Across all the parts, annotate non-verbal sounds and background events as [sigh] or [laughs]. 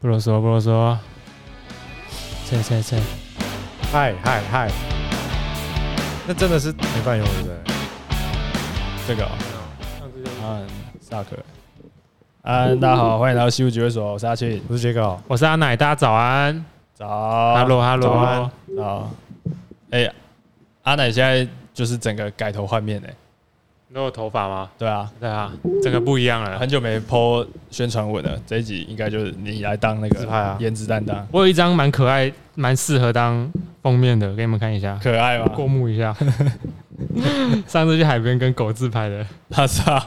不啰嗦，不啰嗦。切切切，嗨嗨嗨！那真的是没办法用，对不对？这个、哦，嗯，萨克。嗯，大家好，欢迎来到西部集会所，我是阿庆，我是杰哥，我是阿奶，大家早安，早，Hello Hello，早。哎、欸，阿奶现在就是整个改头换面哎。你有头发吗？对啊，对啊，整个不一样了。很久没 po 宣传文了，这一集应该就是你来当那个颜值担当。我有一张蛮可爱、蛮适合当封面的，给你们看一下。可爱吗？过目一下。[laughs] 上次去海边跟狗自拍的，他操，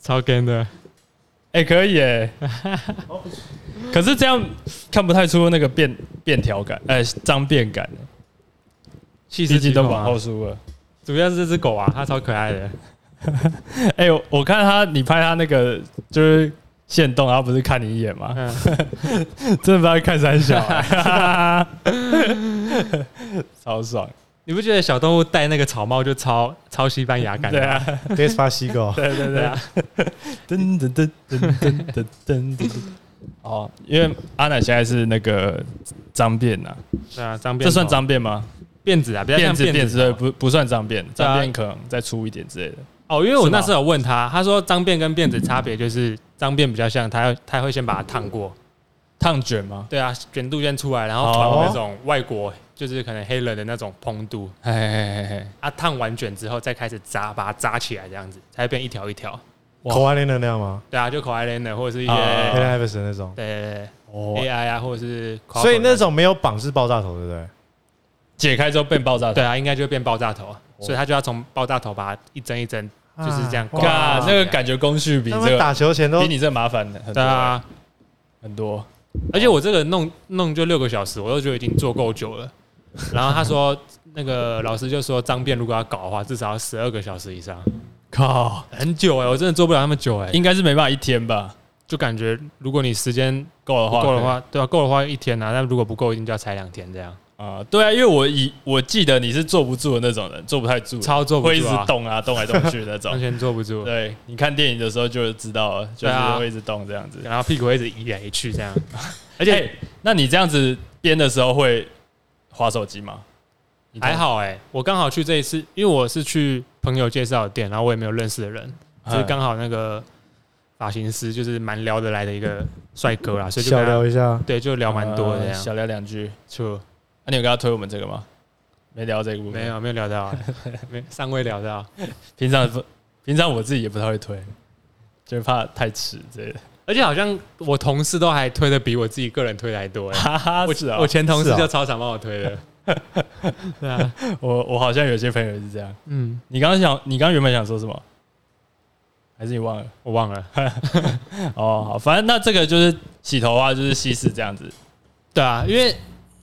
超 gay 的。哎、欸，可以哎。[laughs] 可是这样看不太出那个变变调感，哎、欸，脏变感。气质都往后输了。主要是这只狗啊，它超可爱的。[laughs] 哎、欸，我我看它，你拍它那个就是现动，然后不是看你一眼吗？[laughs] 真的不知道看三小、啊，[laughs] 超爽！你不觉得小动物戴那个草帽就超超西班牙感？对啊，Despacito，对对对啊！噔噔噔噔噔噔噔噔。哦，因为阿奶现在是那个脏辫呐。对啊，脏辫，这算脏辫吗？辫子啊，比较像辫子，辫子不不算脏辫，脏辫可能再粗一点之类的。哦，因为我那时候有问他，他说脏辫跟辫子差别就是脏辫比较像，他要他会先把它烫过，烫卷吗？对啊，卷度先出来，然后烤那种外国就是可能黑人的那种蓬度，嘿嘿嘿嘿，啊，烫完卷之后再开始扎，把它扎起来这样子，才会变一条一条。可爱的那样吗？对啊，就可爱的或者是一些 AI 那种，对对对，AI 啊，或者是，所以那种没有绑是爆炸头，对不对？解开之后变爆炸头，对啊，应该就会变爆炸头，所以他就要从爆炸头把它一针一针就是这样挂。哇，那个感觉工序比这个打球前都比你这麻烦的很多，啊，很多。而且我这个弄弄就六个小时，我都觉得已经做够久了。[laughs] 然后他说那个老师就说脏辫如果要搞的话，至少要十二个小时以上。靠，很久哎，我真的做不了那么久哎，应该是没办法一天吧？就感觉如果你时间够的话，够的话，对啊，够的话一天啊，但如果不够，一定就要踩两天这样。啊，对啊，因为我以我记得你是坐不住的那种人，坐不太住，超坐不住，会一直动啊，动来动去的那种，[laughs] 完全坐不住。对，你看电影的时候就知道了，就是会一直动这样子，然后屁股会一直移来移去这样。[laughs] 而且，那你这样子编的时候会划手机吗？还好哎，我刚好去这一次，因为我是去朋友介绍的店，然后我也没有认识的人，就是刚好那个发型师就是蛮聊得来的一个帅哥啦，所以就小聊一下，对，就聊蛮多的，小聊两句，就。那、啊、你有跟他推我们这个吗？没聊这个部分，没有，没有聊到、啊，[laughs] 没尚未聊到。平常不，平常我自己也不太会推，就是怕太迟之类的。而且好像我同事都还推的比我自己个人推的还多哎。我是啊，我前同事就超常帮我推的。[laughs] 对啊，我我好像有些朋友是这样。嗯，你刚刚想，你刚刚原本想说什么？还是你忘了？我忘了。[laughs] 哦，好，反正那这个就是洗头啊，就是稀释这样子。对啊，因为。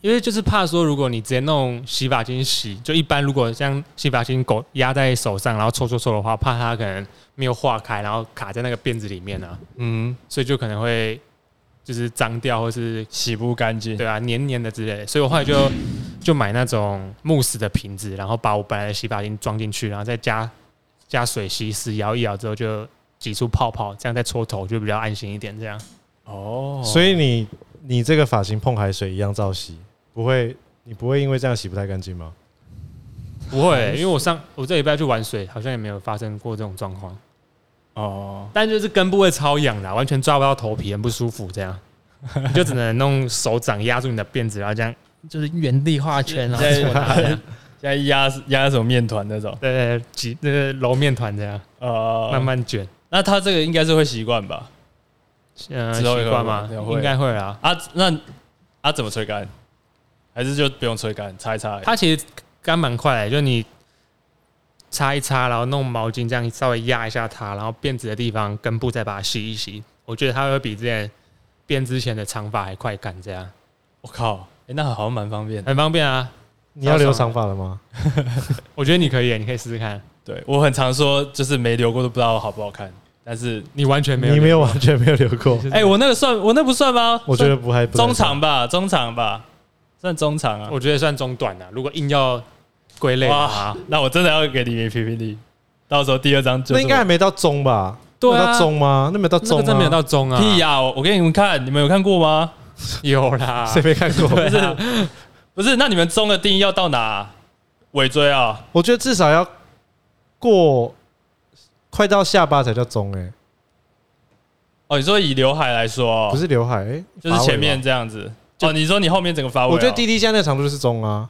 因为就是怕说，如果你直接弄洗发精洗，就一般如果像洗发精狗压在手上，然后搓搓搓的话，怕它可能没有化开，然后卡在那个辫子里面呢、啊。嗯，所以就可能会就是脏掉，或是洗不干净，对啊，黏黏的之类的。所以我后来就就买那种慕斯的瓶子，然后把我本来的洗发精装进去，然后再加加水稀释，摇一摇之后就挤出泡泡，这样再搓头就比较安心一点。这样哦，所以你你这个发型碰海水一样照洗。不会，你不会因为这样洗不太干净吗？不会、欸，因为我上我这礼拜去玩水，好像也没有发生过这种状况。哦，但就是根部会超痒的，完全抓不到头皮，很不舒服。这样，你就只能弄手掌压住你的辫子，然后这样就是原地画圈，然后现在压压什么面团那种，对对，挤那个揉面团这样，呃，慢慢卷。那他这个应该是会习惯吧？嗯，习惯吗？应该会啊。啊，那啊怎么吹干？还是就不用吹干，擦一擦。它其实干蛮快的，就你擦一擦，然后弄毛巾这样稍微压一下它，然后辫子的地方根部再把它洗一洗。我觉得它会比之前编之前的长发还快干。这样，我靠，哎、欸，那好像蛮方便，很方便啊。你要留长发了吗？[laughs] 我觉得你可以，你可以试试看。对，我很常说，就是没留过都不知道好不好看，但是你完全没有，你没有完全没有留过。[laughs] 哎、欸，我那个算，我那不算吗？我觉得不还不中长吧，中长吧。算中长啊，我觉得算中短啊。如果硬要归类的话，那我真的要给你评评理。到时候第二张就那应该还没到中吧？到中吗？那没有到中、啊，那个真没有到中啊！屁呀！我给你们看，你们有看过吗？[laughs] 有啦，谁没看过？[laughs] 不是，不是，那你们中的定义要到哪？尾椎啊？我觉得至少要过快到下巴才叫中哎、欸。哦，你说以刘海来说，不是刘海，就是前面这样子。哦，你说你后面整个发？我觉得滴滴现在那个长度就是中啊。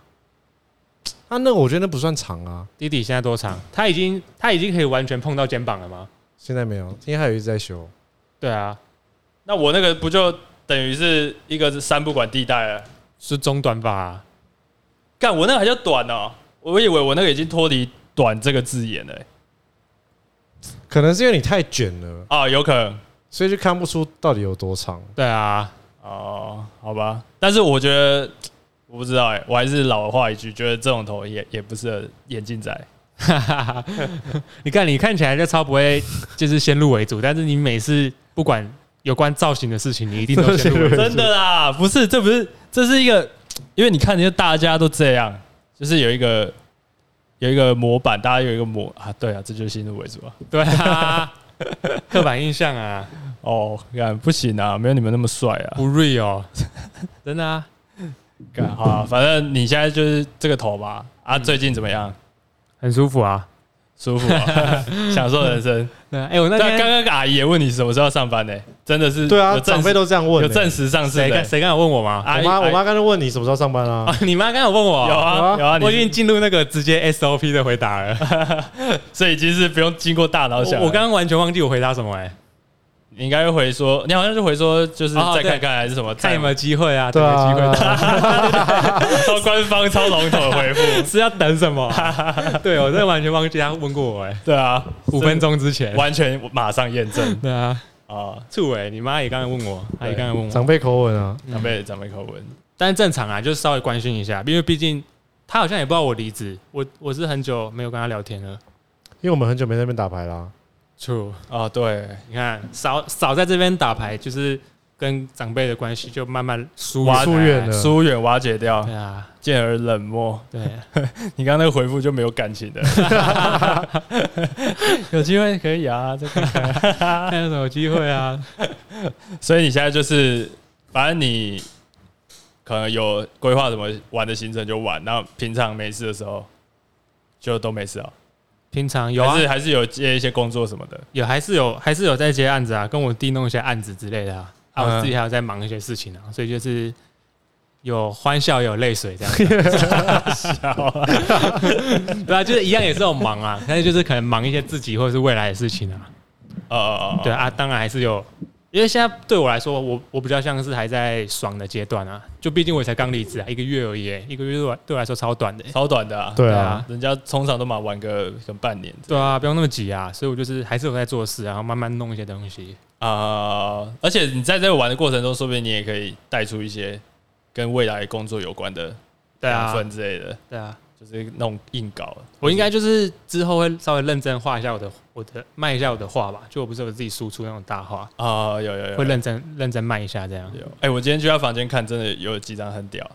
啊那我觉得那不算长啊。滴滴现在多长？他已经他已经可以完全碰到肩膀了吗？现在没有，因为他有一直在修。对啊，那我那个不就等于是一个是三不管地带了，是中短发、啊。干，我那个还叫短哦、喔，我以为我那个已经脱离“短”这个字眼了、欸。可能是因为你太卷了啊，有可能，所以就看不出到底有多长。对啊，哦，好吧。但是我觉得，我不知道哎、欸，我还是老话一句，觉得这种头也也不适合眼镜仔。[laughs] 你看，你看起来就超不会，就是先入为主，但是你每次不管有关造型的事情，你一定都先入为主。[laughs] 真的啦，不是，这不是，这是一个，因为你看，人家大家都这样，就是有一个有一个模板，大家有一个模啊，对啊，这就是先入为主啊，对啊，[laughs] 刻板印象啊，哦，看不行啊，没有你们那么帅啊，不 real，[laughs] 真的啊，干好啊，反正你现在就是这个头吧，啊，最近怎么样？很舒服啊，舒服啊，[laughs] 享受人生。对，哎，我那天刚刚阿姨也问你什么时候要上班呢？真的是对啊，长辈都这样问，有证实上市。谁谁刚有问我吗？我妈，我妈刚才问你什么时候上班啊？[laughs] 你妈刚有问我，有啊有啊，我已经进入那个直接 SOP 的回答了，所以已经是不用经过大脑想。我刚刚完全忘记我回答什么哎。你应该会回说，你好像是回说，就是再看看还是什么，看有没有机会啊？对啊，机会，超 [laughs] 官方、超笼统的回复。[laughs] 是要等什么？[laughs] 对我真的完全忘记他问过我哎。对啊，五分钟之前。完全马上验证。对啊，啊，处伟，你妈也刚才问我，她也刚才问我，长辈口吻啊，长辈长辈口吻，但是正常啊，就是稍微关心一下，因为毕竟他好像也不知道我离职，我我是很久没有跟他聊天了，因为我们很久没在那边打牌啦。啊，对，你看少少在这边打牌，就是跟长辈的关系就慢慢疏疏远了，疏远瓦解掉。对啊，渐而冷漠。对，[laughs] 你刚刚那个回复就没有感情的。[laughs] 有机会可以啊，这个看有什么机会啊？[laughs] 所以你现在就是，反正你可能有规划什么玩的行程就玩，然后平常没事的时候就都没事啊。平常有啊，还是还是有接一些工作什么的，有还是有还是有在接案子啊，跟我弟弄一些案子之类的啊，啊，我自己还有在忙一些事情啊，所以就是有欢笑有泪水这样子，[laughs] [laughs] 对啊，就是一样也是有忙啊，但是就是可能忙一些自己或者是未来的事情啊，哦哦哦，对啊，当然还是有。因为现在对我来说，我我比较像是还在爽的阶段啊，就毕竟我才刚离职啊，一个月而已，一个月对我对我来说超短的，超短的啊，对啊，人家通常都嘛玩个半年，对啊，不用那么急啊，所以我就是还是有在做事，然后慢慢弄一些东西。啊，而且你在这个玩的过程中，说不定你也可以带出一些跟未来工作有关的养分之类的，对啊。就是那种硬稿，我应该就是之后会稍微认真画一下我的我的卖一下我的画吧，就我不是我自己输出那种大画。啊，有有有，会认真认真卖一下这样。有，哎，我今天去他房间看，真的有几张很屌，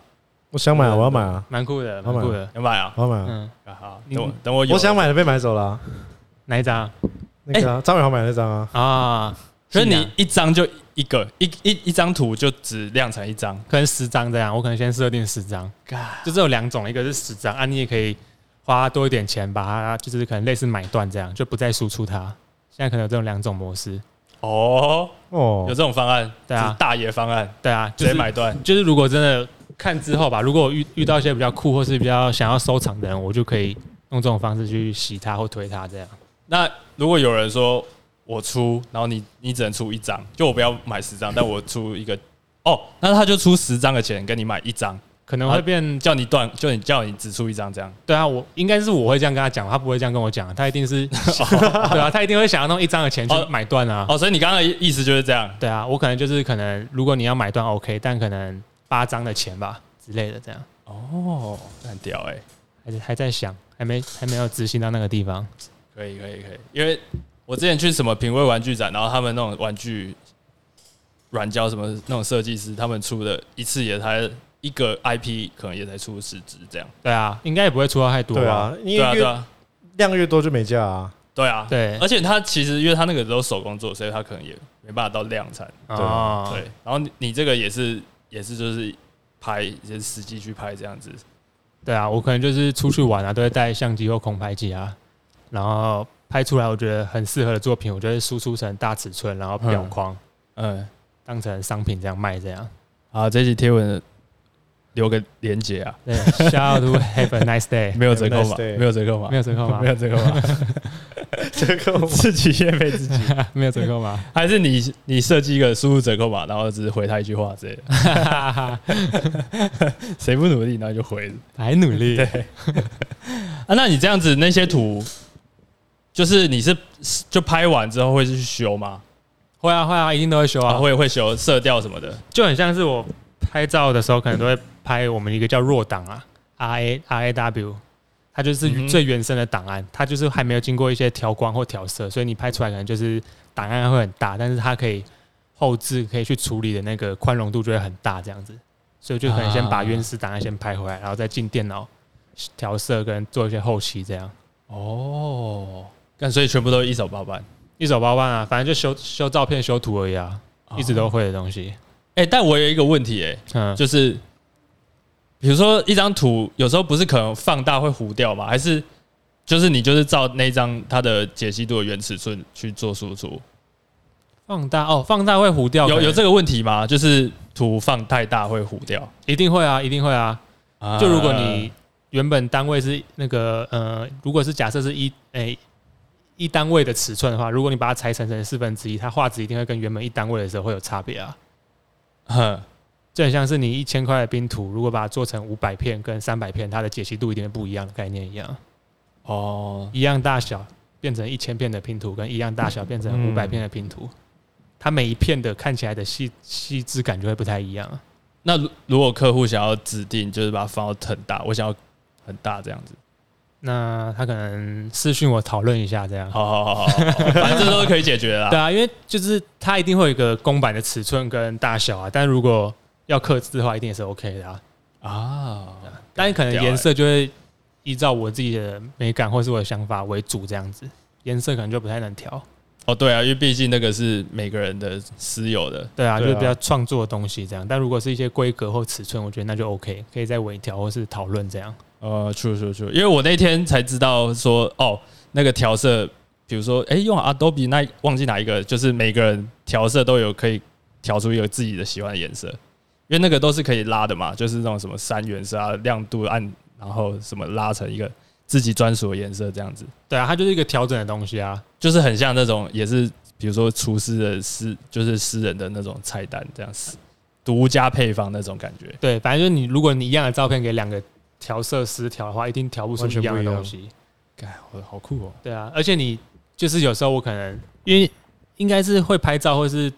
我想买啊，我要买啊，蛮酷的，蛮酷的，要买啊，我要买啊，嗯，好，等我等我，我想买的被买走了，哪一张？那个张伟豪买的那张啊，啊，所以你一张就。一个一一一张图就只量产一张，可能十张这样。我可能先设定十张，就只有两种，一个是十张啊，你也可以花多一点钱把它，就是可能类似买断这样，就不再输出它。现在可能有这种两种模式。哦哦，有这种方案，对啊，大爷方案，对啊，直接买断。就是如果真的看之后吧，如果我遇遇到一些比较酷或是比较想要收藏的人，我就可以用这种方式去洗它或推它这样。那如果有人说，我出，然后你你只能出一张，就我不要买十张，但我出一个，[laughs] 哦，那他就出十张的钱跟你买一张，可能会变叫你断，就你叫你只出一张这样。对啊，我应该是我会这样跟他讲，他不会这样跟我讲，他一定是 [laughs] [laughs] 对啊，他一定会想要弄一张的钱去买断啊。哦，所以你刚刚的意思就是这样。对啊，我可能就是可能，如果你要买断 OK，但可能八张的钱吧之类的这样。哦，很屌哎，还还在想，还没还没有执行到那个地方。可以可以可以，因为。我之前去什么品味玩具展，然后他们那种玩具软胶什么那种设计师，他们出的一次也才一个 IP，可能也才出十只这样。对啊，应该也不会出到太多。对啊，因为越量越多就没价啊。对啊，对，而且他其实因为他那个都手工做，所以他可能也没办法到量产。哦，对，然后你你这个也是也是就是拍就是实际去拍这样子。对啊，我可能就是出去玩啊，都会带相机或空拍机啊，然后拍出来我觉得很适合的作品，我就会输出成大尺寸，然后表框，嗯，当成商品这样卖这样。好，这期贴文留个连接啊。对，Shout out to have a nice day。没有折扣吗没有折扣吗？没有折扣吗？没有折扣吗？[laughs] 折扣 [laughs] [laughs] 自己业配自己，没有折扣吗？还是你你设计一个输入折扣码，然后只是回他一句话之类的？谁不努力，然后就回。还努力？对。啊，那你这样子那些图，就是你是就拍完之后会去修吗？会啊会啊，一定都会修啊，会会修色调什么的，就很像是我拍照的时候，可能都会拍我们一个叫弱档啊，R A R A W，它就是最原生的档案，它就是还没有经过一些调光或调色，所以你拍出来可能就是档案会很大，但是它可以后置可以去处理的那个宽容度就会很大这样子，所以就可能先把原始档案先拍回来，然后再进电脑调色跟做一些后期这样。哦，但所以全部都一手包办。一手包办啊，反正就修修照片、修图而已啊，一直都会的东西。哎，但我有一个问题，哎，嗯，就是比如说一张图，有时候不是可能放大会糊掉吗？还是就是你就是照那张它的解析度的原尺寸去做输出？放大哦，放大会糊掉，有有这个问题吗？就是图放太大会糊掉？一定会啊，一定会啊。就如果你原本单位是那个呃，如果是假设是一哎。一单位的尺寸的话，如果你把它裁成成四分之一，它画质一定会跟原本一单位的时候会有差别啊。哼，就很像是你一千块的拼图，如果把它做成五百片跟三百片，它的解析度一定会不一样的概念一样。哦，一样大小变成一千片的拼图，跟一样大小变成五百片的拼图，它每一片的看起来的细细致感就会不太一样。那如果客户想要指定，就是把它放到很大，我想要很大这样子。那他可能私讯我讨论一下，这样。好好好好，反正这都是可以解决的啦。对啊，因为就是它一定会有一个公版的尺寸跟大小啊，但如果要刻字的话，一定也是 OK 的啊。啊，但可能颜色就会依照我自己的美感或是我的想法为主，这样子，颜色可能就不太能调。哦，对啊，因为毕竟那个是每个人的私有的。对啊，就是比较创作的东西这样。但如果是一些规格或尺寸，我觉得那就 OK，可以再微调或是讨论这样。呃，true true true，因为我那天才知道说，哦，那个调色，比如说，哎，用 Adobe 那忘记哪一个，就是每个人调色都有可以调出一个自己的喜欢的颜色，因为那个都是可以拉的嘛，就是那种什么三原色啊，亮度按，然后什么拉成一个自己专属的颜色这样子。对啊，它就是一个调整的东西啊，就是很像那种，也是比如说厨师的私，就是私人的那种菜单这样子，独家配方那种感觉。对，反正就是你，如果你一样的照片给两个。调色师调的话，一定调不出一样的东西。哎，我好酷哦！对啊，而且你就是有时候我可能因为应该是会拍照，或是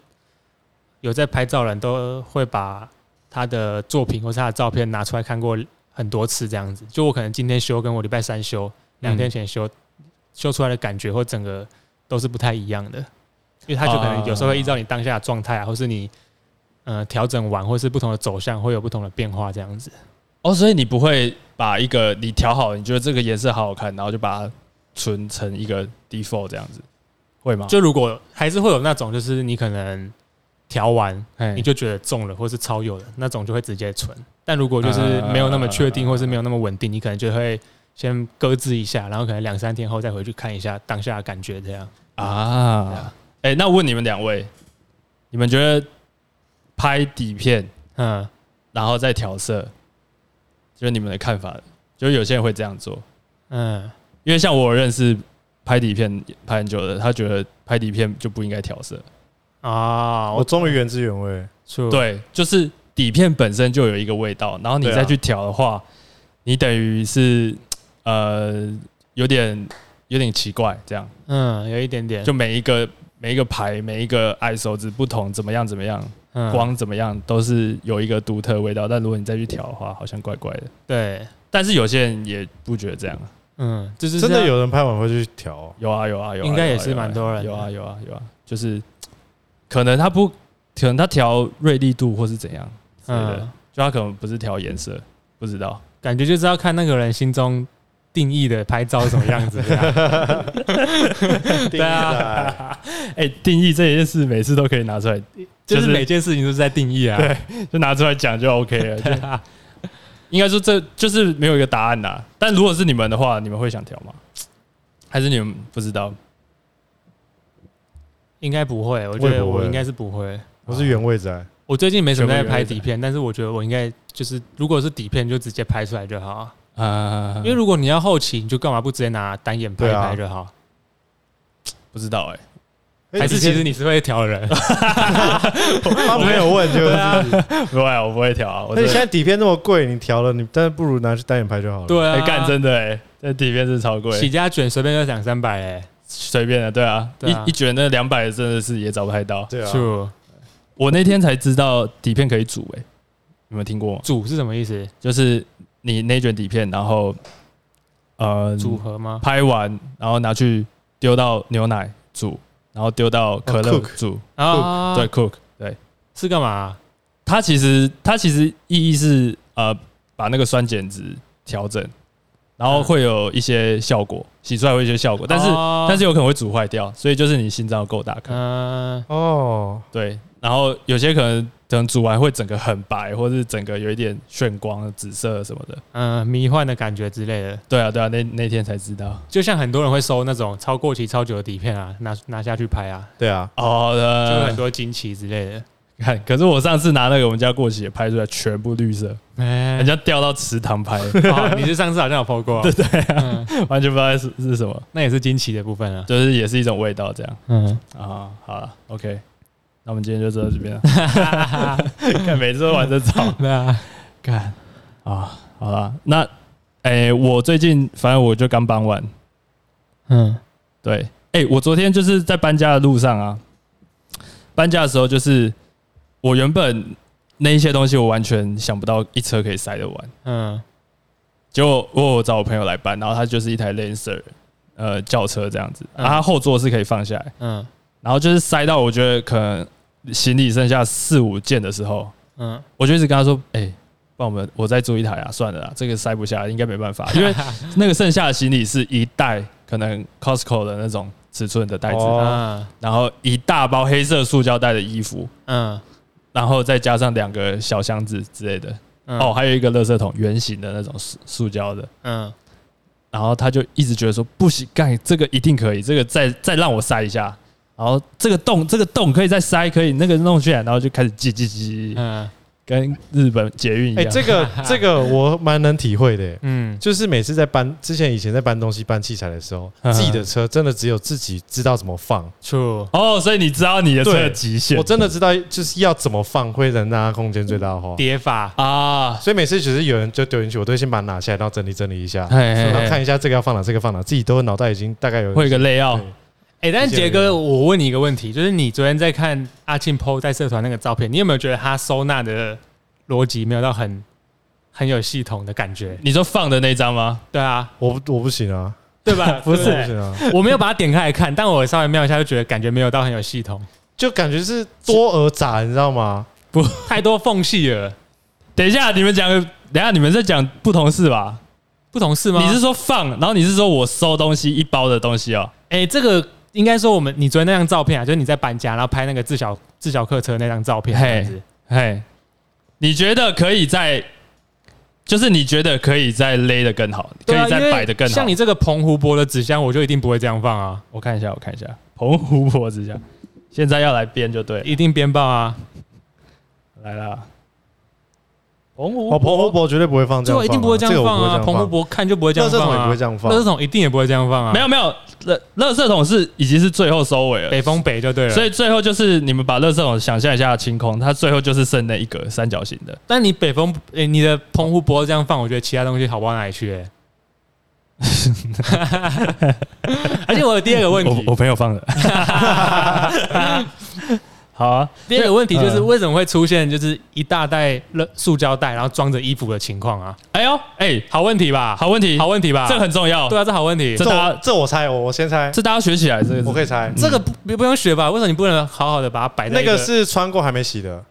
有在拍照的人都会把他的作品或是他的照片拿出来看过很多次，这样子。就我可能今天修，跟我礼拜三修，两天前修，修出来的感觉或整个都是不太一样的。因为他就可能有时候会依照你当下的状态啊，或是你呃调整完，或是不同的走向，会有不同的变化，这样子。哦，所以你不会把一个你调好，你觉得这个颜色好好看，然后就把它存成一个 default 这样子，会吗？就如果还是会有那种，就是你可能调完，你就觉得中了，或是超有的那种，就会直接存。但如果就是没有那么确定，或是没有那么稳定，你可能就会先搁置一下，然后可能两三天后再回去看一下当下的感觉，这样啊。哎，那我问你们两位，你们觉得拍底片，嗯，然后再调色？就是你们的看法，就是有些人会这样做，嗯，因为像我认识拍底片拍很久的，他觉得拍底片就不应该调色啊。我终于原汁原味，对，就是底片本身就有一个味道，然后你再去调的话，你等于是呃有点有点奇怪这样，嗯，有一点点，就每一个每一个牌每一个 ISO 值不同，怎么样怎么样。光怎么样都是有一个独特的味道，但如果你再去调的话，好像怪怪的。对，但是有些人也不觉得这样。嗯，就是真的有人拍完会去调，有啊有啊有，应该也是蛮多人。有啊有啊有啊，就是可能他不，可能他调锐利度或是怎样，嗯，就他可能不是调颜色，不知道，感觉就是要看那个人心中定义的拍照是什么样子，[laughs] 对啊，哎，定义这件事每次都可以拿出来，就是每件事情都是在定义啊，对，就拿出来讲就 OK 了。应该说这就是没有一个答案呐。但如果是你们的话，你们会想调吗？还是你们不知道？应该不会，我觉得我应该是不会。我是原位仔，我最近没什么在拍底片，但是我觉得我应该就是，如果是底片就直接拍出来就好啊。因为如果你要后期，你就干嘛不直接拿单眼拍一拍就好？不知道哎，还是其实你是会调的人？[laughs] 他没有问就不会，我不会调啊。那你现在底片那么贵，你调了你，但是不如拿去单眼拍就好了。对啊，干真的哎，这底片是超贵，起家卷随便就两三百哎。随便的，对啊，一一卷那两百真的是也找不太到。对啊，我那天才知道底片可以煮，哎，有没有听过？煮是什么意思？就是你那卷底片，然后呃组合吗？拍完然后拿去丢到牛奶煮，然后丢到可乐煮啊，对，cook，对，是干嘛？它其实它其实意义是呃把那个酸碱值调整。然后会有一些效果，洗出来会有一些效果，但是但是有可能会煮坏掉，所以就是你心脏够大颗。嗯哦，对，然后有些可能等煮完会整个很白，或是整个有一点炫光、紫色什么的，嗯，迷幻的感觉之类的。对啊，对啊，那那天才知道，就像很多人会收那种超过期、超久的底片啊，拿拿下去拍啊。对啊，哦，就有很多惊奇之类的。看，可是我上次拿那个我们家过期也拍出来全部绿色，人家掉到池塘拍。[laughs] 你是上次好像有 po 过，[laughs] 对对，[laughs] 完全不知道是是什么，那也是惊奇的部分啊，就是也是一种味道这样。嗯啊，好了，OK，那我们今天就做到这边了。[laughs] [laughs] 看每次都玩得早，[laughs] 对啊，看啊，好了，那哎，我最近反正我就刚搬完，嗯，对，哎，我昨天就是在搬家的路上啊。搬家的时候，就是我原本那一些东西，我完全想不到一车可以塞得完。嗯，结果我有找我朋友来搬，然后他就是一台 Lancer，呃，轿车这样子，然后他后座是可以放下来。嗯，然后就是塞到我觉得可能行李剩下四五件的时候，嗯，我就一直跟他说：“哎，帮我们，我再租一台啊，算了啦，这个塞不下，应该没办法，[laughs] 因为那个剩下的行李是一袋，可能 Costco 的那种。”尺寸的袋子，然后一大包黑色塑胶袋的衣服，嗯，然后再加上两个小箱子之类的，哦，还有一个垃圾桶，圆形的那种塑塑胶的，嗯，然后他就一直觉得说不行，干这个一定可以，这个再再让我塞一下，然后这个洞这个洞可以再塞，可以那个弄起来，然后就开始挤挤挤，嗯。跟日本捷运一样，哎，这个 [laughs] 这个我蛮能体会的，嗯，就是每次在搬之前以前在搬东西搬器材的时候，自己的车真的只有自己知道怎么放，True，哦，所以你知道你的车的极限，我真的知道就是要怎么放会能让它空间最大化，叠法。啊，所以每次只是有人就丢进去，我都会先把它拿下来，然后整理整理一下，然后看一下这个要放哪，这个放哪，自己都脑袋已经大概有会一个 layout。哎，但是杰哥，我问你一个问题，就是你昨天在看阿庆 PO 在社团那个照片，你有没有觉得他收纳的逻辑没有到很很有系统的感觉？你说放的那张吗？对啊，我我不行啊，对吧？[laughs] 不是，不行啊，我没有把它点开来看，但我稍微瞄一下，就觉得感觉没有到很有系统，就感觉是多而杂，你知道吗？不，[laughs] 太多缝隙了。等一下，你们讲，等一下你们在讲不同事吧？不同事吗？你是说放，然后你是说我收东西一包的东西哦？哎，这个。应该说，我们你昨天那张照片啊，就是你在搬家，然后拍那个自小自小客车那张照片，嘿，嘿，你觉得可以在，就是你觉得可以再勒得更好，可以再摆得更好。像你这个澎湖泊的纸箱，我就一定不会这样放啊！我看一下，我看一下，澎湖泊纸箱，现在要来编就对，一定编爆啊！来了。澎湖，澎湖泊绝对不会放这样，这一定不会这样放啊！澎湖泊看就不会这样放啊！垃圾桶也不会这样放，垃圾桶一定也不会这样放啊！没有没有，垃垃圾桶是已经是最后收尾了，北风北就对了。所以最后就是你们把垃圾桶想象一下清空，它最后就是剩那一个三角形的。但你北风，诶，你的澎湖泊这样放，我觉得其他东西好不到哪里去诶。[laughs] [laughs] [laughs] 而且我有第二个问题，我我朋友放的。好啊，第二个问题就是为什么会出现就是一大袋塑胶袋，然后装着衣服的情况啊？哎呦，哎，好问题吧？好问题，好问题吧？这很重要。对啊，这好问题。这大这我猜，我我先猜。这大家学起来，这个我可以猜。这个不不用学吧？为什么你不能好好的把它摆在？那个是穿过还没洗的？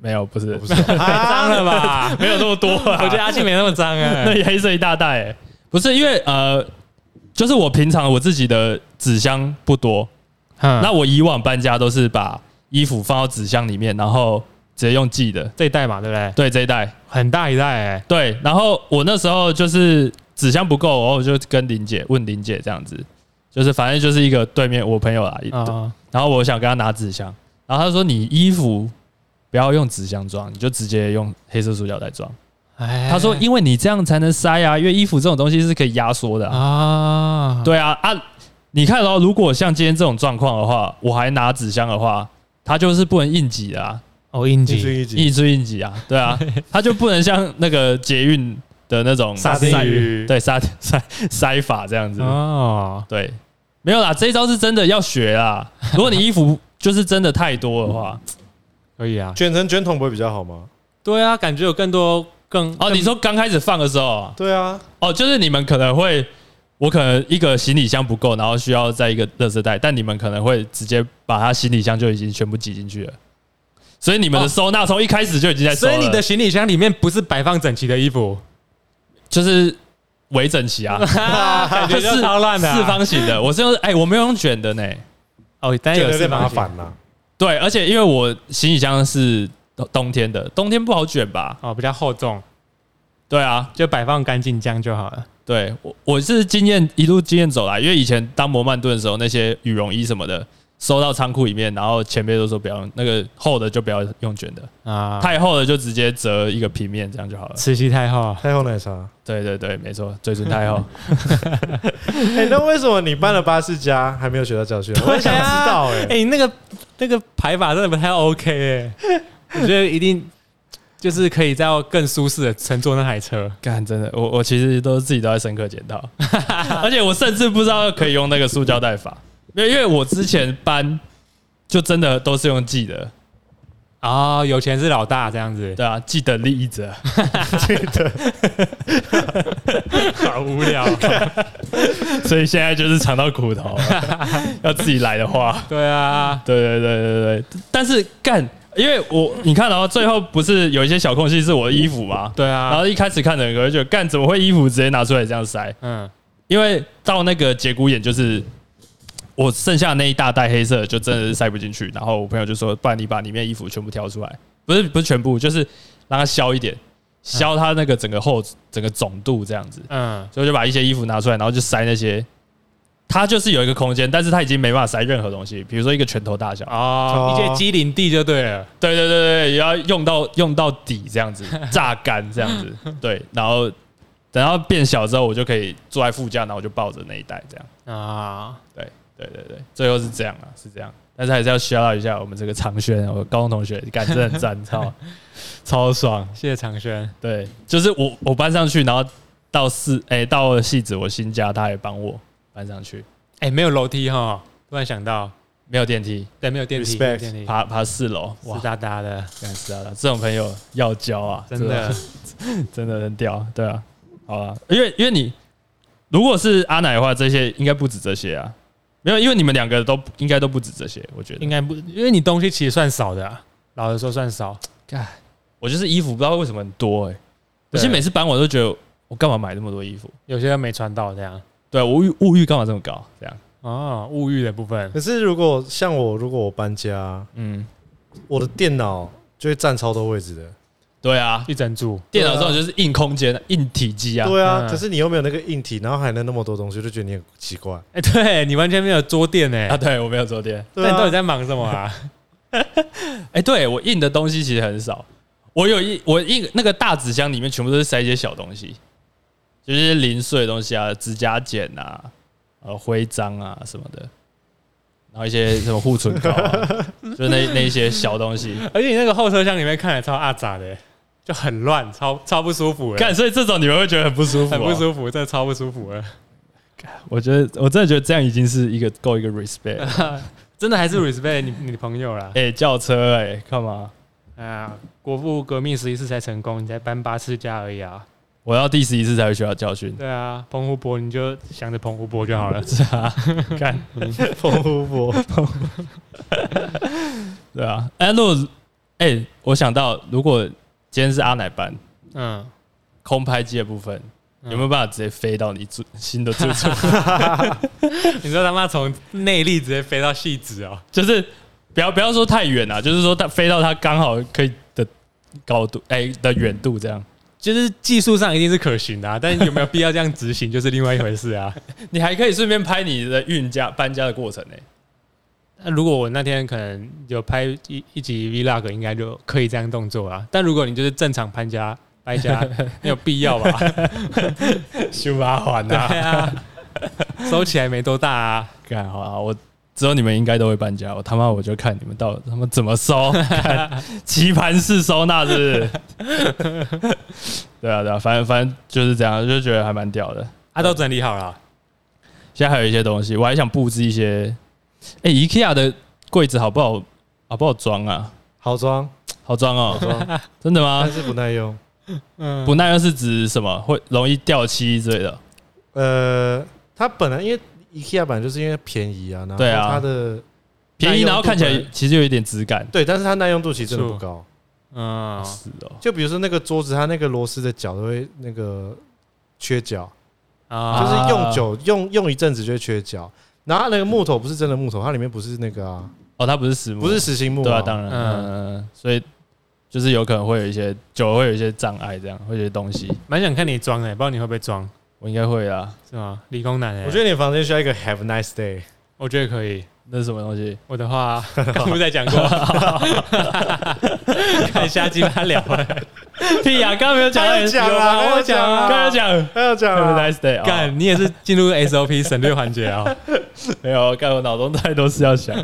没有，不是，不是，太 [laughs] 脏了吧？[laughs] 没有那么多。[laughs] 我觉得阿庆没那么脏啊。那黑色一大袋，不是因为呃，就是我平常我自己的纸箱不多，嗯、那我以往搬家都是把衣服放到纸箱里面，然后直接用寄的这一袋嘛，对不对？对，这一袋很大一袋哎、欸。对，然后我那时候就是纸箱不够，然后我就跟林姐问林姐这样子，就是反正就是一个对面我朋友啊，嗯、然后我想跟他拿纸箱，然后他说你衣服不要用纸箱装，你就直接用黑色塑胶袋装。他说因为你这样才能塞啊，因为衣服这种东西是可以压缩的啊。对啊啊，你看到如果像今天这种状况的话，我还拿纸箱的话，它就是不能应急的啊。哦，应急，应急应急啊，对啊，[laughs] 它就不能像那个捷运的那种沙丁鱼，对，[laughs] 塞塞塞法这样子。哦。对，没有啦，这一招是真的要学啦。如果你衣服就是真的太多的话，可以啊，卷成卷筒不会比较好吗？对啊，感觉有更多更哦。你说刚开始放的时候，对啊，哦，就是你们可能会，我可能一个行李箱不够，然后需要再一个垃圾袋，但你们可能会直接把它行李箱就已经全部挤进去了。所以你们的收纳从一开始就已经在收了。所以你的行李箱里面不是摆放整齐的衣服，就是围整齐啊，[laughs] 感觉就是超乱的四方形的。我是用哎，我没有用卷的呢。哦，但有点麻烦了。对，而且因为我行李箱是冬天的，冬天不好卷吧？哦，比较厚重。对啊，就摆放干净这样就好了。对，我我是经验一路经验走来，因为以前当摩曼顿的时候，那些羽绒衣什么的。收到仓库里面，然后前辈都说不要那个厚的，就不要用卷的啊，太厚的就直接折一个平面，这样就好了。慈禧太厚，太厚奶茶。对对对，没错，嘴唇太厚。[laughs] 哎，那为什么你搬了巴士家还没有学到教训？[laughs] 我很想知道哎。哎，那个那个排法真的不太 OK 哎，[laughs] 我觉得一定就是可以再更舒适的乘坐那台车。干，真的，我我其实都自己都在深刻检讨，[laughs] 而且我甚至不知道可以用那个塑胶袋法。因为因为我之前搬，就真的都是用寄的。啊，有钱是老大这样子，对啊，既得利益者，[laughs] 记得，[laughs] 好无聊，所以现在就是尝到苦头，要自己来的话，对啊，对对对对对，但是干，因为我你看然后最后不是有一些小空隙是我的衣服嘛？对啊，然后一开始看的人就干，怎么会衣服直接拿出来这样塞？嗯，因为到那个节骨眼就是。我剩下那一大袋黑色就真的是塞不进去，然后我朋友就说：“不然你把里面衣服全部挑出来，不是不是全部，就是让它消一点，消它那个整个厚整个肿度这样子。”嗯，所以我就把一些衣服拿出来，然后就塞那些，它就是有一个空间，但是它已经没办法塞任何东西，比如说一个拳头大小。啊，一些机灵地就对了，对对对对，也要用到用到底这样子，榨干这样子，[laughs] 对，然后等到变小之后，我就可以坐在副驾，然后我就抱着那一袋这样。啊，对。对对对，最后是这样啊，是这样，但是还是要 shout 一下我们这个长轩，我高中同学，感觉很赞，超 [laughs] 超爽，谢谢长轩。对，就是我我搬上去，然后到四哎、欸、到了戏子我新家，他也帮我搬上去。哎、欸，没有楼梯哈，突然想到。没有电梯，对，没有电梯，Respect。电梯。爬爬四楼，湿哒哒的，干湿哒哒，这种朋友要交啊，[laughs] 真的。[laughs] 真的很屌，对啊，好啊，因为因为你如果是阿奶的话，这些应该不止这些啊。没有，因为你们两个都应该都不止这些，我觉得。应该不，因为你东西其实算少的，啊，老实说算少。看，我就是衣服不知道为什么很多哎，欸，而且每次搬我都觉得我干嘛买那么多衣服？有些人没穿到这样。对，物欲物欲干嘛这么高？这样啊，物欲的部分。可是如果像我，如果我搬家，嗯，我的电脑就会占超多位置的。对啊，一整组电脑这种就是硬空间、硬体积啊。对啊，可是你又没有那个硬体，然后还能那么多东西，就觉得你很奇怪。哎，对你完全没有桌垫哎。啊，对我没有桌垫。那你到底在忙什么啊？[laughs] 哎，对我印的东西其实很少。我有一我印那个大纸箱里面全部都是塞一些小东西，就是零碎的东西啊，指甲剪啊，呃，徽章啊什么的，然后一些什么护唇膏啊，就那那一些小东西。[laughs] 而且你那个后车厢里面看起来超阿杂的。就很乱，超超不舒服。干，所以这种你们会觉得很不舒服，很不舒服，真的超不舒服了。我觉得，我真的觉得这样已经是一个够一个 respect，[laughs] 真的还是 respect 你你的朋友啦。哎，轿车哎，干嘛？哎呀，国父革命十一次才成功，你才搬八次家而已啊！我要第十一次才会学到教训。对啊，澎湖博你就想着澎湖博就好了。[laughs] 是啊，[laughs] 看 [laughs] 澎湖博，对啊。哎，如果哎，我想到如果。今天是阿奶班，嗯，空拍机的部分，有没有办法直接飞到你住新的住处？你说他妈从内力直接飞到戏子哦？就是不要不要说太远啊，就是说它飞到它刚好可以的高度，哎、欸、的远度这样。就是技术上一定是可行的，啊，但有没有必要这样执行，[laughs] 就是另外一回事啊。你还可以顺便拍你的运家搬家的过程呢，欸。那如果我那天可能有拍一一集 Vlog，应该就可以这样动作啊。但如果你就是正常搬家搬家，[laughs] 没有必要吧？[laughs] 修麻烦呐，啊，收起来没多大啊。干好啊，我。之后你们应该都会搬家，我他妈我就看你们到他妈怎么收，[laughs] 棋盘式收纳是不是？[laughs] 对啊对啊，反正反正就是这样，就觉得还蛮屌的。啊，都整理好了，现在还有一些东西，我还想布置一些。哎，IKEA 的柜子好不好？好不好装啊？好装，好装哦。好装，[laughs] 真的吗？但是不耐用。嗯，不耐用是指什么？会容易掉漆之类的。呃，它本来因为。IKEA 版就是因为便宜啊，然后它的便宜，然后看起来其实有一点质感，对，但是它耐用度其实真的不高，嗯，是哦。就比如说那个桌子，它那个螺丝的角都会那个缺角。啊，就是用久用用一阵子就会缺角。然后那个木头不是真的木头，它里面不是那个啊，哦，它不是实木，不是实心木，对啊，当然，嗯，所以就是有可能会有一些久了会有一些障碍，这样会有些东西。蛮想看你装诶，不知道你会不会装。我应该会啊，是吗？理工男哎，我觉得你房间需要一个 Have a nice day，我觉得可以。那是什么东西？我的话 [laughs] 刚不是在讲过，[laughs] 看下集他聊了。屁呀，刚刚没有讲，讲啊，我讲啊，刚刚讲，还要讲 Have a nice day。干，你也是进入 SOP 省略环节啊？没有，干我脑中太多事要想。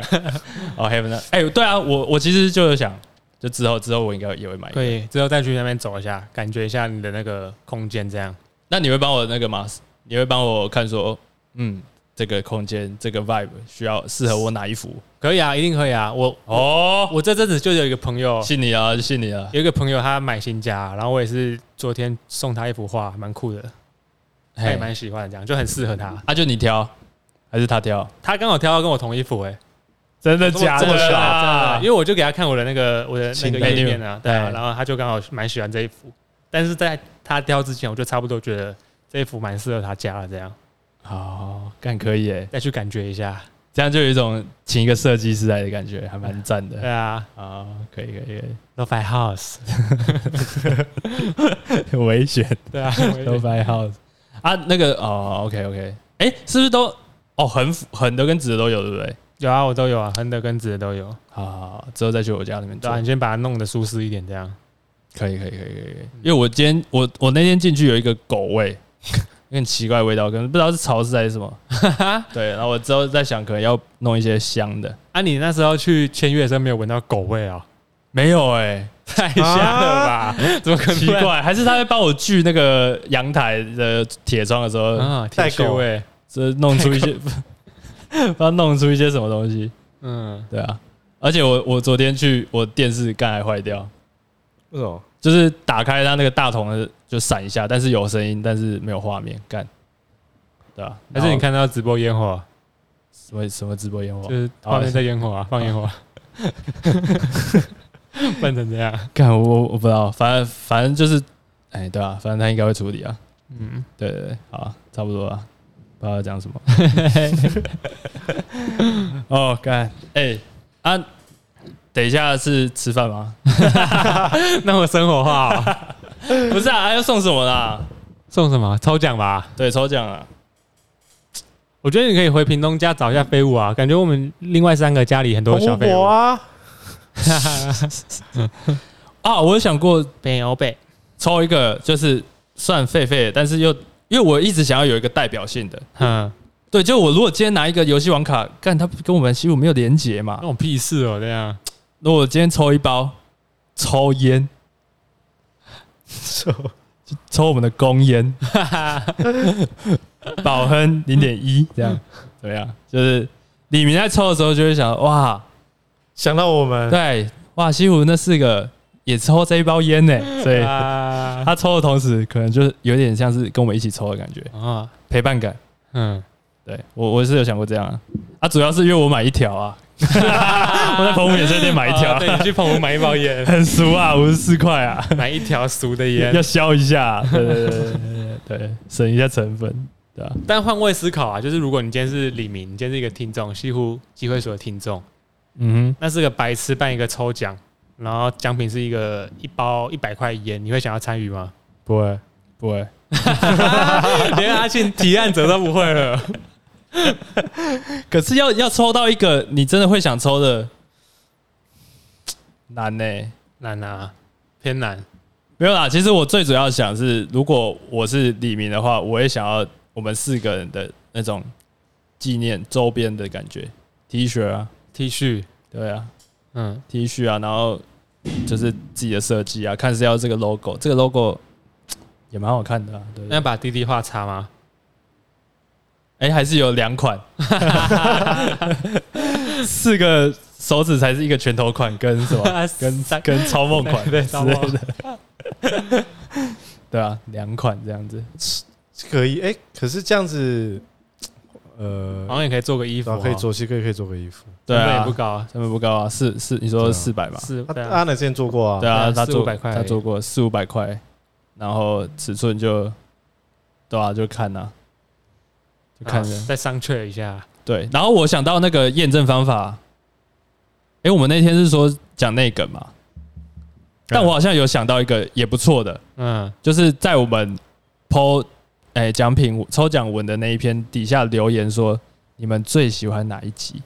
哦，Have a nice，哎，对啊，我我其实就想，就之后之后我应该也会买，可以之后再去那边走一下，感觉一下你的那个空间这样。那你会帮我那个吗？你会帮我看说，嗯，这个空间这个 vibe 需要适合我哪一幅？可以啊，一定可以啊。我哦，我这阵子就有一个朋友，信你啊，就信你啊。有一个朋友他买新家，然后我也是昨天送他一幅画，蛮酷的，他也蛮喜欢的，这样就很适合他。啊，就你挑还是他挑？他刚好挑到跟我同一幅，哎，真的假的？因为我就给他看我的那个我的那个页面啊，对啊，然后他就刚好蛮喜欢这一幅，但是在他挑之前，我就差不多觉得。这一幅蛮适合他家的，这样，好，干可以诶，再去感觉一下，这样就有一种请一个设计师来的感觉，还蛮赞的。对啊，啊，可以可以可以，Lo-Fi House，[laughs] 危险，对啊，Lo-Fi House，啊，那个哦，OK OK，哎，是不是都哦横横的跟直的都有，对不对？有啊，我都有啊，横的跟直的都有。好好好，之后再去我家里面做，你先把它弄得舒适一点，这样。可以可以可以可以，因为我今天我我那天进去有一个狗味。[laughs] 有点奇怪的味道，可能不知道是潮湿还是什么。[laughs] 对，然后我之后在想，可能要弄一些香的。啊，你那时候去签约的时候没有闻到狗味啊？没有哎，[laughs] 太香了吧？怎么可能？奇怪，还是他在帮我锯那个阳台的铁窗的时候带狗味，这弄出一些，不知道弄出一些什么东西？嗯，对啊。而且我我昨天去，我电视刚还坏掉。为什么？就是打开它那个大桶的就闪一下，但是有声音，但是没有画面，干，对吧？还是你看到直播烟火？什么什么直播烟火？就是画面在烟火啊，放烟火，[laughs] 笨成这样？干我我不知道，反正反正就是，哎，对啊，反正他应该会处理啊。嗯，对对对，好，差不多了，不知道讲什么。[laughs] 哦，干，哎啊。等一下是吃饭吗？[laughs] 那么生活化、喔，[laughs] 不是啊？要送什么啦？送什么？抽奖吧？对，抽奖啊！我觉得你可以回屏东家找一下废物啊，感觉我们另外三个家里很多小废物啊。[laughs] 啊，我有想过北欧北抽一个，就是算废废，但是又因为我一直想要有一个代表性的，嗯，对，就我如果今天拿一个游戏王卡，干它跟我们西武没有连接嘛？那我屁事哦，这样。如果我今天抽一包抽烟，抽。抽我们的公烟，[laughs] 宝亨零点一这样。怎么样？就是李明在抽的时候就会想哇，想到我们。对哇，西湖那四个也抽这一包烟呢，[laughs] 所以他抽的同时可能就是有点像是跟我们一起抽的感觉啊，陪伴感。嗯，对我我是有想过这样啊，啊主要是因为我买一条啊。[laughs] 我在澎湖免税店买一条，对，你去澎湖买一包烟，[laughs] 很俗啊，五十四块啊，买一条俗的烟，要消一下，对对对对对，省一下成本，对吧？但换位思考啊，就是如果你今天是李明，你今天是一个听众，西湖机会所的听众，嗯，那是个白痴办一个抽奖，然后奖品是一个一包一百块烟，你会想要参与吗？不会，不会，[laughs] 连阿信提案者都不会了。[laughs] 可是要要抽到一个你真的会想抽的，[tsk] 难呢、欸？难啊，偏难。没有啦，其实我最主要想是，如果我是李明的话，我也想要我们四个人的那种纪念周边的感觉，T 恤啊，T 恤，对啊，嗯，T 恤啊，然后就是自己的设计啊，看是要这个 logo，这个 logo 也蛮好看的啊。对，那要把滴滴画叉吗？哎、欸，还是有两款，[laughs] 四个手指才是一个拳头款，跟什么？[laughs] 跟跟超梦款之类的。[laughs] 对啊，两款这样子可以。哎、欸，可是这样子，呃，好像也可以做个衣服，可以做，其实可以可以做个衣服。对啊，成本也不高啊，成本不高啊，四四，你说四百吧？四，阿奶之前做过啊，对啊，他做百块，他做过四五百块，然后尺寸就，对啊，就看呐、啊。看着，再商榷一下。对，然后我想到那个验证方法。哎，我们那天是说讲那个嘛？但我好像有想到一个也不错的，嗯，就是在我们 po 哎奖品抽奖文的那一篇底下留言说，你们最喜欢哪一集？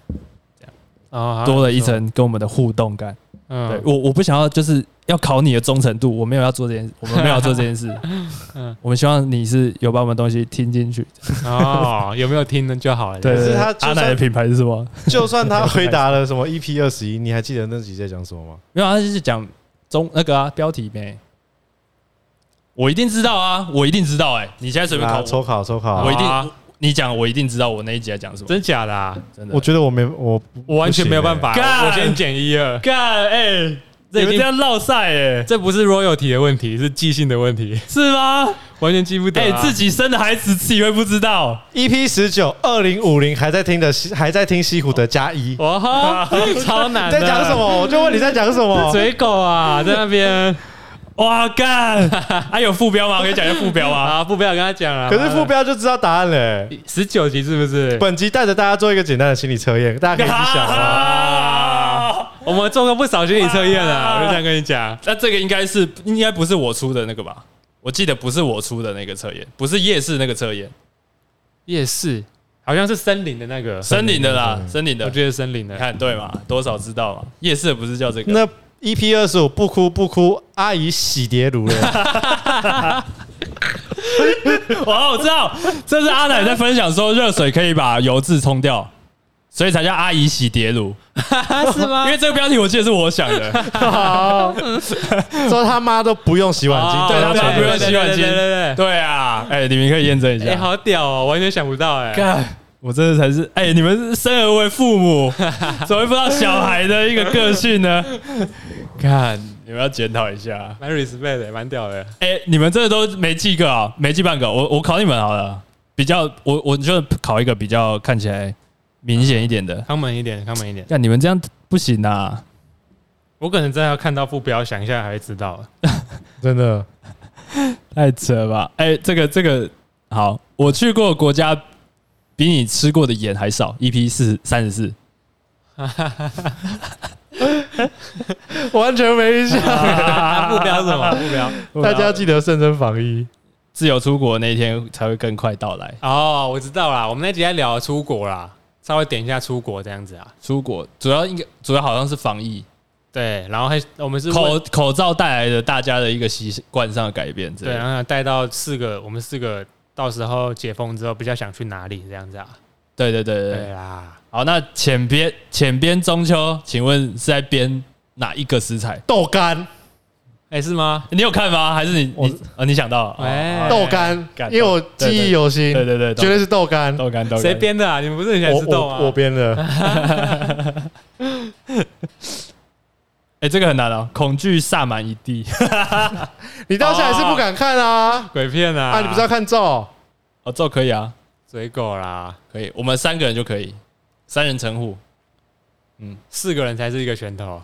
多了一层跟我们的互动感。嗯，对我我不想要就是。要考你的忠诚度，我没有要做这件事，[laughs] 我们没有要做这件事。嗯，我们希望你是有把我们东西听进去。哦，有没有听呢就好了。对，是他阿奶的品牌是什么？就算他回答了什么 EP 二十一，你还记得那集在讲什么吗？没有，他就是讲中那个啊标题呗。我一定知道啊，我一定知道。哎，你现在随便考抽考抽考，我一定你讲，我一定知道我那一集在讲什么。真假的啊？真的。我觉得我没我我完全没有办法。我先减一二。干哎。你们这样烙赛哎，这不是 royalty 的问题，是记性的问题，是吗？完全记不得。哎，自己生的孩子自己会不知道。EP 十九二零五零还在听的，还在听西湖的加一。哇哈，[laughs] 超难。在讲什么？我就问你在讲什么？[laughs] 嘴狗啊，在那边。哇干！还有副标吗？可以讲一下副标吗？[laughs] 啊，副标跟他讲啊。可是副标就知道答案了。十九集是不是？本集带着大家做一个简单的心理测验，大家可以去想啊。[laughs] 我们做过不少心理测验了，[laughs] 我就这样跟你讲。那这个应该是应该不是我出的那个吧？我记得不是我出的那个测验，不是夜市那个测验。夜市好像是森林的那个，森林的啦，森林的。我觉得森林的，看对嘛？多少知道嘛？夜市不是叫这个？那 EP 二十五不哭不哭，阿姨洗碟炉了。[laughs] 哇，我知道，这是阿奶在分享说热水可以把油渍冲掉。所以才叫阿姨洗碟炉，[laughs] 是吗？因为这个标题我记得是我想的。[laughs] 说他妈都不用洗碗巾，对，他妈不用洗碗巾，对对对，对啊，哎，你们可以验证一下。哎，好屌哦，完全想不到哎。干，我真的才是哎，你们生而为父母，怎么会不知道小孩的一个个性呢？看，你们要检讨一下。蛮 respect 的，蛮屌的。哎，你们这都没记个啊，没记半个。我我考你们好了，比较我我就考一个比较看起来。明显一点的，康门一点，康门一点。那你们这样不行啊！我可能真的要看到副标，想一下才会知道。[laughs] 真的太扯了吧？哎，这个这个好，我去过的国家比你吃过的盐还少。EP 四三十四，[laughs] [laughs] 完全没印象。[laughs] 目标是什么？[laughs] 目标，大家记得慎重防疫。自由出国那一天才会更快到来。哦，我知道啦，我们那集在聊出国啦。稍微点一下出国这样子啊，出国主要应该主要好像是防疫，对，然后还我们是口口罩带来的大家的一个习惯上的改变，对，然后带到四个，我们四个到时候解封之后比较想去哪里这样子啊？对对对对，对啦。好，那浅编浅编中秋，请问是在编哪一个食材？豆干。哎，是吗？你有看吗？还是你你啊？你想到哎，豆干，因为我记忆犹新。对对对，绝对是豆干，豆干豆干。谁编的啊？你们不是很喜欢吃豆吗？我编的。[laughs] 哎，这个很难哦，恐惧萨满一地。[laughs] 你到现在还是不敢看啊？鬼片啊！啊，你不是要看咒？哦，咒可以啊，嘴狗啦，可以。我们三个人就可以，三人成虎。嗯，四个人才是一个拳头，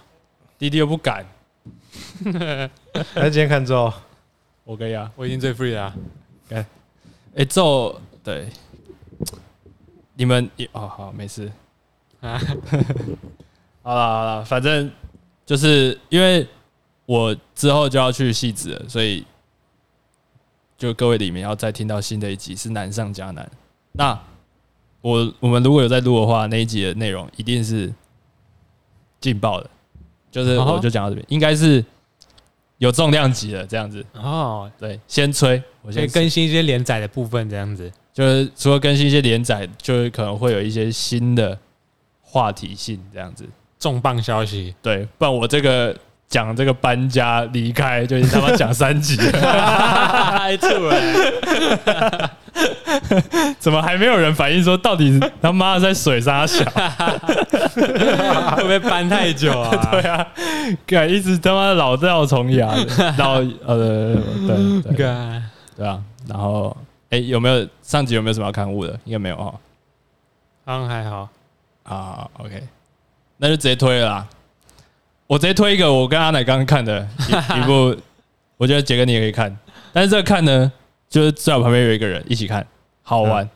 弟弟又不敢。还是今天看咒？我可以啊，我已经最 free 了。哎，哎，咒对，你们也哦好，没事啊。[laughs] 好了好了，反正就是因为我之后就要去戏子了，所以就各位里面要再听到新的一集是难上加难。那我我们如果有在录的话，那一集的内容一定是劲爆的，就是我就讲到这边，应该是有重量级的这样子哦。对，先吹，我先更新一些连载的部分，这样子就是除了更新一些连载，就是可能会有一些新的话题性这样子。重磅消息，对，不然我这个。讲这个搬家离开，就他妈讲三集，太吐了！[laughs] [laughs] 怎么还没有人反应说到底他妈在水沙小？[laughs] 会不会搬太久啊？[laughs] 对啊，敢一直他妈老掉虫牙，老呃对对对啊，然后哎有没有上集有没有什么要刊物的？应该没有哈，好像还好啊。OK，那就直接推了啦。我直接推一个我跟阿奶刚刚看的一,一部，我觉得杰哥你也可以看，但是这个看呢，就是在我旁边有一个人一起看，好玩。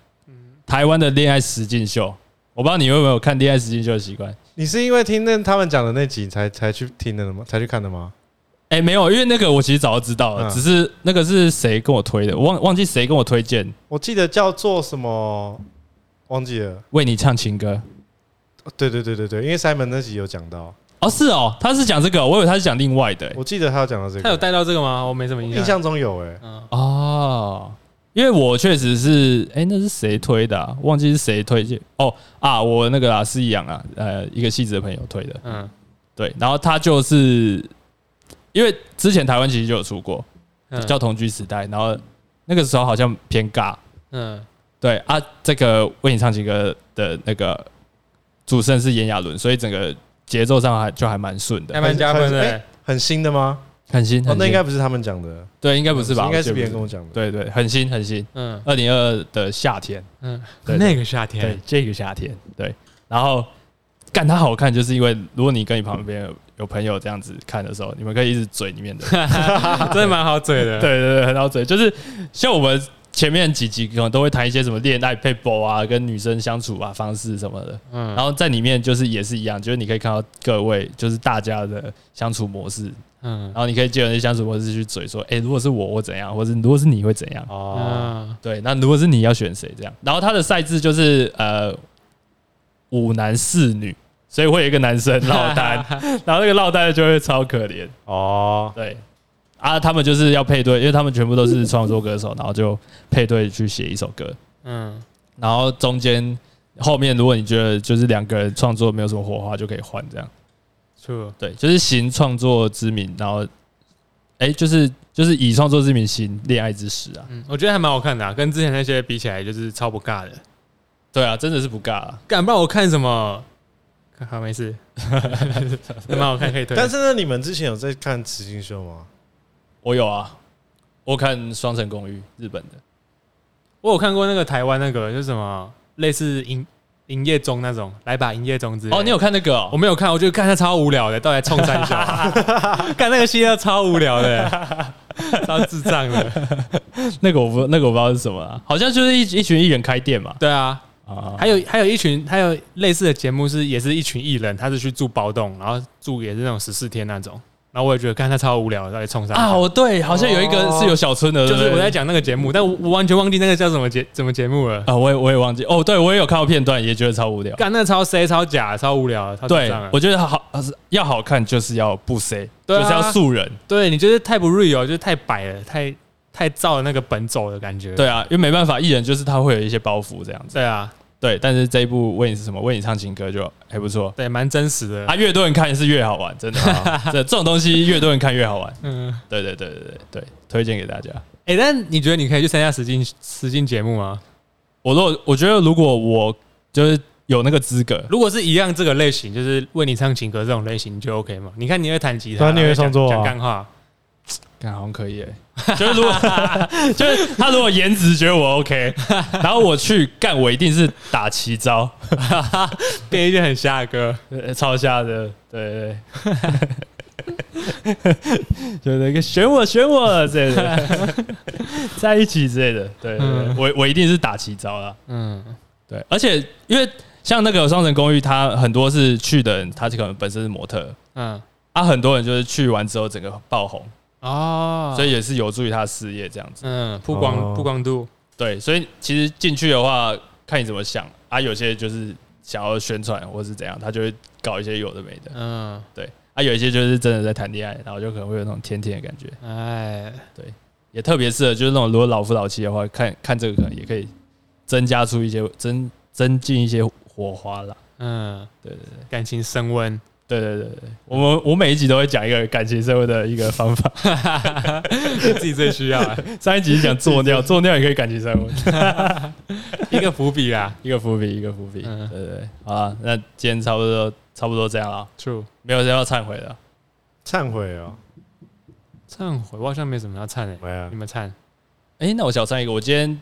台湾的恋爱实境秀，我不知道你有没有看恋爱实境秀的习惯？你是因为听那他们讲的那集才才去听的吗？才去看的吗？哎，没有，因为那个我其实早就知道了，只是那个是谁跟我推的，我忘忘记谁跟我推荐。我记得叫做什么，忘记了。为你唱情歌。对对对对对，因为 Simon 那集有讲到。哦，是哦，他是讲这个，我以为他是讲另外的。我记得他有讲到这个，他有带到这个吗？我没什么印象。印象中有哎。哦，因为我确实是，哎，那是谁推的？忘记是谁推荐。哦啊，我那个啊，是一样啊，呃，一个戏子的朋友推的。嗯，对，然后他就是因为之前台湾其实就有出过叫《同居时代》，然后那个时候好像偏尬。嗯，对啊，这个为你唱情歌的那个主持人是炎亚纶，所以整个。节奏上还就还蛮顺的，还蛮加分的。很新的吗？很新，那应该不是他们讲的，对，应该不是吧？应该是别人跟我讲的。对对，很新很新。嗯，二零二二的夏天，嗯，那个夏天，对，这个夏天，对。然后干它好看，就是因为如果你跟你旁边有有朋友这样子看的时候，你们可以一直嘴里面的，[laughs] 真的蛮好嘴的。对对对，很好嘴，就是像我们。前面几集可能都会谈一些什么恋爱撇步啊，跟女生相处啊方式什么的，嗯，然后在里面就是也是一样，就是你可以看到各位就是大家的相处模式，嗯，然后你可以借着那相处模式去嘴说，哎，如果是我，我怎样，或者如果是你会怎样？哦，对，那如果是你要选谁这样？然后他的赛制就是呃五男四女，所以会有一个男生落单，[laughs] 然后那个落单的就会超可怜。哦，对。啊，他们就是要配对，因为他们全部都是创作歌手，然后就配对去写一首歌。嗯，然后中间后面，如果你觉得就是两个人创作没有什么火花，就可以换这样。错，对，就是行创作之名，然后哎，就是就是以创作之名行恋爱之实啊。嗯，我觉得还蛮好看的啊，跟之前那些比起来，就是超不尬的。对啊，真的是不尬啊。敢，不然我看什么？好，没事，蛮好看，可以推。但是呢，你们之前有在看雌性秀吗？我有啊，我看《双城公寓》日本的，我有看过那个台湾那个，就是什么类似营营业中那种，来把营业中之类。哦，你有看那个、哦？我没有看，我觉得看它超无聊的，到底冲三小，[laughs] 看那个戏要超无聊的，[laughs] 超智障的。那个我不，那个我不知道是什么啊，好像就是一一群艺人开店嘛。对啊，啊，还有还有一群，还有类似的节目是也是一群艺人，他是去住包栋，然后住也是那种十四天那种。然后我也觉得看他超无聊，在那冲上啊！我对，好像有一个是有小春的，就是我在讲那个节目，但我我完全忘记那个叫什么节什么节目了啊！我也我也忘记哦，对我也有看过片段，也觉得超无聊，干那个超 C 超假，超无聊。对，我觉得好要好看就是要不 C，就是要素人。对，你觉得太不 real，就是太摆了，太太照了那个本走的感觉。对啊，因为没办法，艺人就是他会有一些包袱这样子。对啊。对，但是这一部为你是什么？为你唱情歌就还不错，对，蛮真实的。啊，越多人看是越好玩，真的。[laughs] 这这种东西越多人看越好玩。[laughs] 嗯，对对对对对对，推荐给大家。哎，但你觉得你可以去参加实境实境节目吗？我如果我觉得如果我就是有那个资格，如果是一样这个类型，就是为你唱情歌这种类型，你就 OK 吗？你看你会弹吉他，你会创作，讲干话。[tsk] 感觉好像可以诶，[laughs] 就是如果 [laughs] 就是他如果颜值觉得我 OK，然后我去干，我一定是打奇招，[laughs] 变一句很瞎的歌，超瞎的，对对。对，就那个选我选我之类的，在一起之类的，对，对，对，我我一定是打奇招啦。嗯，对，而且因为像那个双层公寓，他很多是去的人，他可能本身是模特，嗯，啊，很多人就是去完之后整个爆红。哦，所以也是有助于他的事业这样子，嗯，曝光曝光度，对，所以其实进去的话，看你怎么想。啊，有些就是想要宣传或是怎样，他就会搞一些有的没的，嗯，对，啊，有一些就是真的在谈恋爱，然后就可能会有那种甜甜的感觉，哎，对，也特别适合就是那种如果老夫老妻的话，看看这个可能也可以增加出一些增增进一些火花啦，嗯，对对对，感情升温。对对对对，我们我每一集都会讲一个感情生活的一个方法，[laughs] 自己最需要。[laughs] 上一集是讲做尿，[laughs] 做尿也可以感情生活，一个伏笔啊，一个伏笔，一个伏笔。对对对，好了，那今天差不多差不多这样了。True，没有人要忏悔的，忏悔哦，忏悔，我好像没什么要忏的。你们忏？哎，那我小忏一个，我今天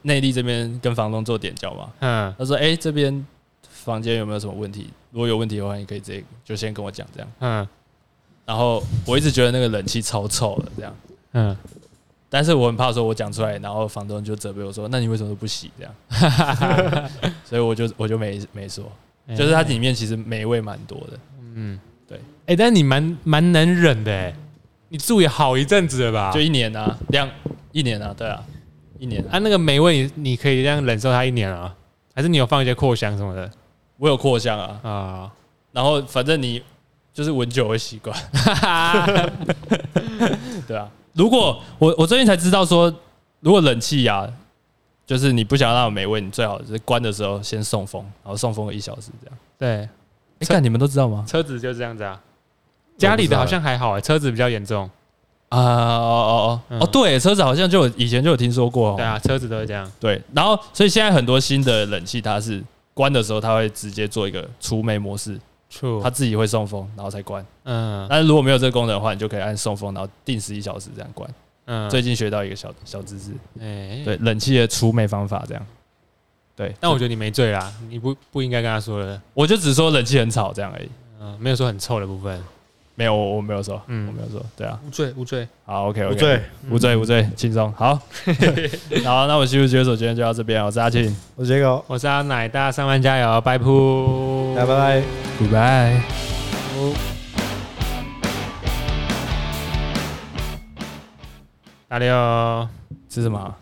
内地这边跟房东做点交嘛，嗯，他说，哎，这边。房间有没有什么问题？如果有问题的话，你可以直接就先跟我讲这样。嗯。然后我一直觉得那个冷气超臭的这样。嗯。但是我很怕说，我讲出来，然后房东就责备我说：“那你为什么都不洗？”这样。[laughs] 所以我就我就没没说，就是它里面其实霉味蛮多的。嗯，对。哎，但是你蛮蛮能忍的哎，你住也好一阵子了吧？就一年啊，两一年啊，对啊，一年啊。那个霉味你你可以这样忍受它一年啊？还是你有放一些扩香什么的？我有扩香啊啊，然后反正你就是闻久会习惯，[laughs] 对啊。如果我我最近才知道说，如果冷气呀，就是你不想让它霉味，你最好是关的时候先送风，然后送风个一小时这样。对，你看你们都知道吗？车子就这样子啊，家里的好像还好哎，车子比较严重啊。哦哦哦哦，对，车子好像就以前就有听说过。对啊，车子都是这样。对，然后所以现在很多新的冷气它是。关的时候，它会直接做一个除霉模式，它自己会送风，然后才关。嗯，但是如果没有这个功能的话，你就可以按送风，然后定时一小时这样关。嗯，最近学到一个小小知识，哎，对，冷气的除霉方法这样。对，但我觉得你没罪啦，你不不应该跟他说的，我就只说冷气很吵这样而已，嗯，没有说很臭的部分。没有，我我没有说，嗯，我没有说，对啊，无罪无罪，好，OK，OK，无罪。无罪无罪，轻松，好，[laughs] 好，那我西部解手今天就到这边，我是阿庆，我是杰狗，我是阿奶，大家上班加油，拜铺，拜拜，Goodbye，大家好，吃什么？